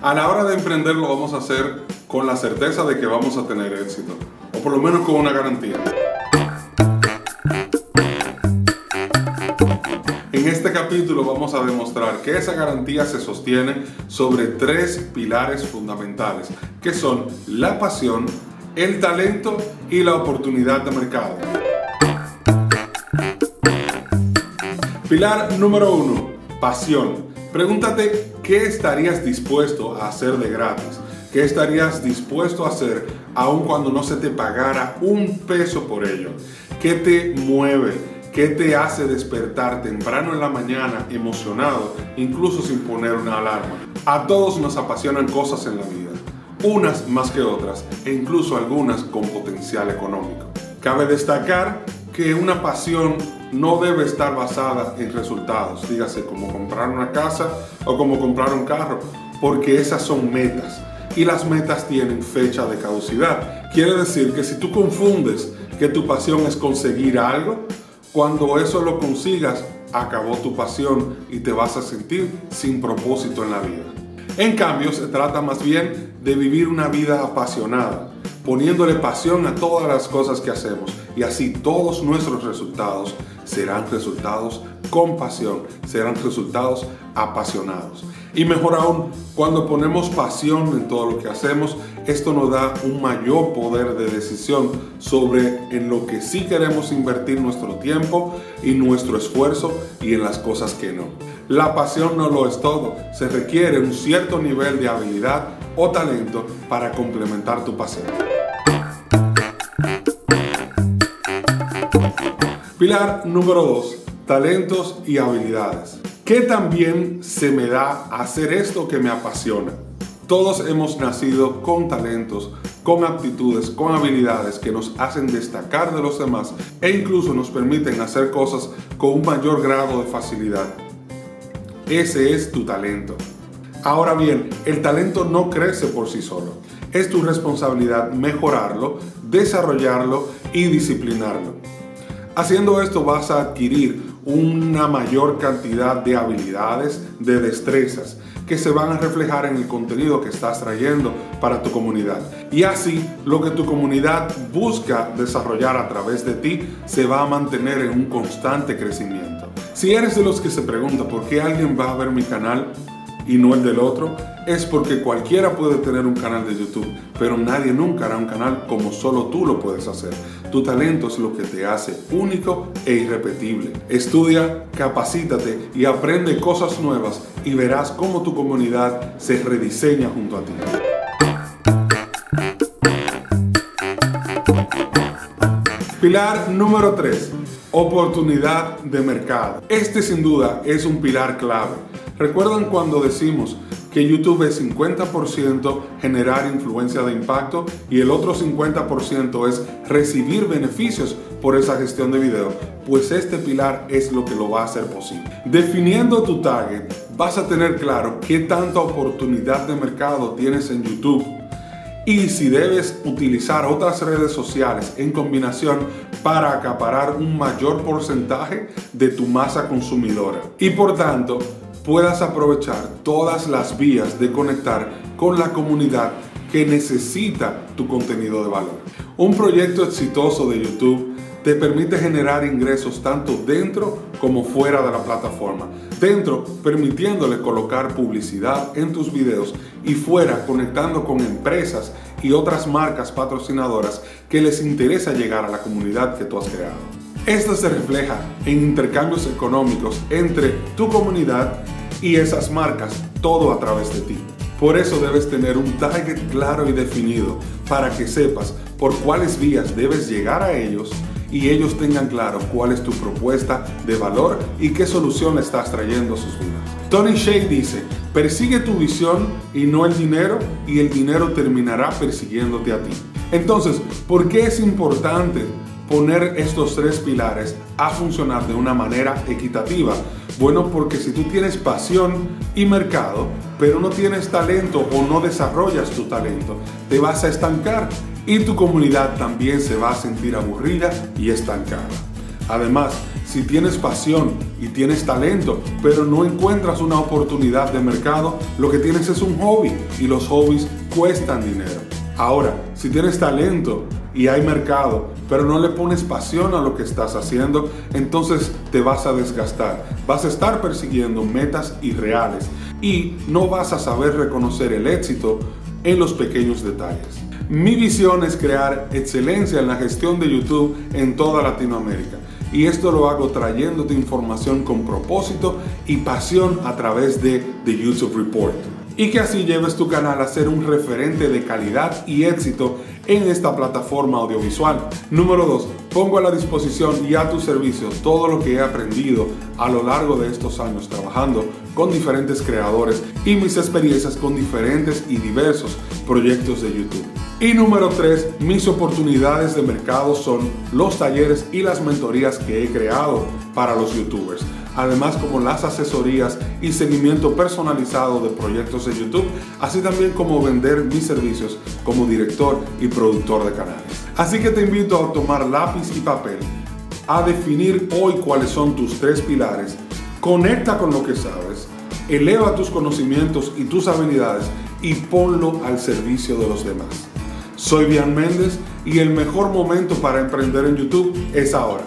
A la hora de emprender lo vamos a hacer con la certeza de que vamos a tener éxito, o por lo menos con una garantía. En este capítulo vamos a demostrar que esa garantía se sostiene sobre tres pilares fundamentales, que son la pasión, el talento y la oportunidad de mercado. Pilar número uno, pasión. Pregúntate qué estarías dispuesto a hacer de gratis, qué estarías dispuesto a hacer aun cuando no se te pagara un peso por ello, qué te mueve, qué te hace despertar temprano en la mañana emocionado, incluso sin poner una alarma. A todos nos apasionan cosas en la vida, unas más que otras e incluso algunas con potencial económico. Cabe destacar que una pasión no debe estar basada en resultados, dígase como comprar una casa o como comprar un carro, porque esas son metas y las metas tienen fecha de caducidad. Quiere decir que si tú confundes que tu pasión es conseguir algo, cuando eso lo consigas, acabó tu pasión y te vas a sentir sin propósito en la vida. En cambio, se trata más bien de vivir una vida apasionada, poniéndole pasión a todas las cosas que hacemos y así todos nuestros resultados serán resultados con pasión, serán resultados apasionados. Y mejor aún, cuando ponemos pasión en todo lo que hacemos, esto nos da un mayor poder de decisión sobre en lo que sí queremos invertir nuestro tiempo y nuestro esfuerzo y en las cosas que no. La pasión no lo es todo, se requiere un cierto nivel de habilidad o talento para complementar tu pasión. Pilar número 2. Talentos y habilidades. ¿Qué también se me da hacer esto que me apasiona? Todos hemos nacido con talentos, con aptitudes, con habilidades que nos hacen destacar de los demás e incluso nos permiten hacer cosas con un mayor grado de facilidad. Ese es tu talento. Ahora bien, el talento no crece por sí solo. Es tu responsabilidad mejorarlo, desarrollarlo y disciplinarlo. Haciendo esto vas a adquirir una mayor cantidad de habilidades, de destrezas, que se van a reflejar en el contenido que estás trayendo para tu comunidad. Y así lo que tu comunidad busca desarrollar a través de ti se va a mantener en un constante crecimiento. Si eres de los que se pregunta por qué alguien va a ver mi canal, y no el del otro, es porque cualquiera puede tener un canal de YouTube, pero nadie nunca hará un canal como solo tú lo puedes hacer. Tu talento es lo que te hace único e irrepetible. Estudia, capacítate y aprende cosas nuevas y verás cómo tu comunidad se rediseña junto a ti. Pilar número 3. Oportunidad de mercado. Este sin duda es un pilar clave ¿Recuerdan cuando decimos que YouTube es 50% generar influencia de impacto y el otro 50% es recibir beneficios por esa gestión de video? Pues este pilar es lo que lo va a hacer posible. Definiendo tu target, vas a tener claro qué tanta oportunidad de mercado tienes en YouTube y si debes utilizar otras redes sociales en combinación para acaparar un mayor porcentaje de tu masa consumidora. Y por tanto, puedas aprovechar todas las vías de conectar con la comunidad que necesita tu contenido de valor. Un proyecto exitoso de YouTube te permite generar ingresos tanto dentro como fuera de la plataforma. Dentro, permitiéndole colocar publicidad en tus videos y fuera, conectando con empresas y otras marcas patrocinadoras que les interesa llegar a la comunidad que tú has creado. Esto se refleja en intercambios económicos entre tu comunidad y esas marcas, todo a través de ti. Por eso debes tener un target claro y definido para que sepas por cuáles vías debes llegar a ellos y ellos tengan claro cuál es tu propuesta de valor y qué solución le estás trayendo a sus vidas. Tony Shea dice, persigue tu visión y no el dinero y el dinero terminará persiguiéndote a ti. Entonces, ¿por qué es importante poner estos tres pilares a funcionar de una manera equitativa? Bueno, porque si tú tienes pasión y mercado, pero no tienes talento o no desarrollas tu talento, te vas a estancar y tu comunidad también se va a sentir aburrida y estancada. Además, si tienes pasión y tienes talento, pero no encuentras una oportunidad de mercado, lo que tienes es un hobby y los hobbies cuestan dinero. Ahora, si tienes talento y hay mercado, pero no le pones pasión a lo que estás haciendo, entonces te vas a desgastar. Vas a estar persiguiendo metas irreales y no vas a saber reconocer el éxito en los pequeños detalles. Mi visión es crear excelencia en la gestión de YouTube en toda Latinoamérica. Y esto lo hago trayéndote información con propósito y pasión a través de The YouTube Report. Y que así lleves tu canal a ser un referente de calidad y éxito en esta plataforma audiovisual. Número 2. Pongo a la disposición y a tu servicio todo lo que he aprendido a lo largo de estos años trabajando con diferentes creadores y mis experiencias con diferentes y diversos proyectos de YouTube. Y número 3, mis oportunidades de mercado son los talleres y las mentorías que he creado para los youtubers. Además como las asesorías y seguimiento personalizado de proyectos de YouTube, así también como vender mis servicios como director y productor de canales. Así que te invito a tomar lápiz y papel, a definir hoy cuáles son tus tres pilares, conecta con lo que sabes, eleva tus conocimientos y tus habilidades y ponlo al servicio de los demás. Soy Bian Méndez y el mejor momento para emprender en YouTube es ahora.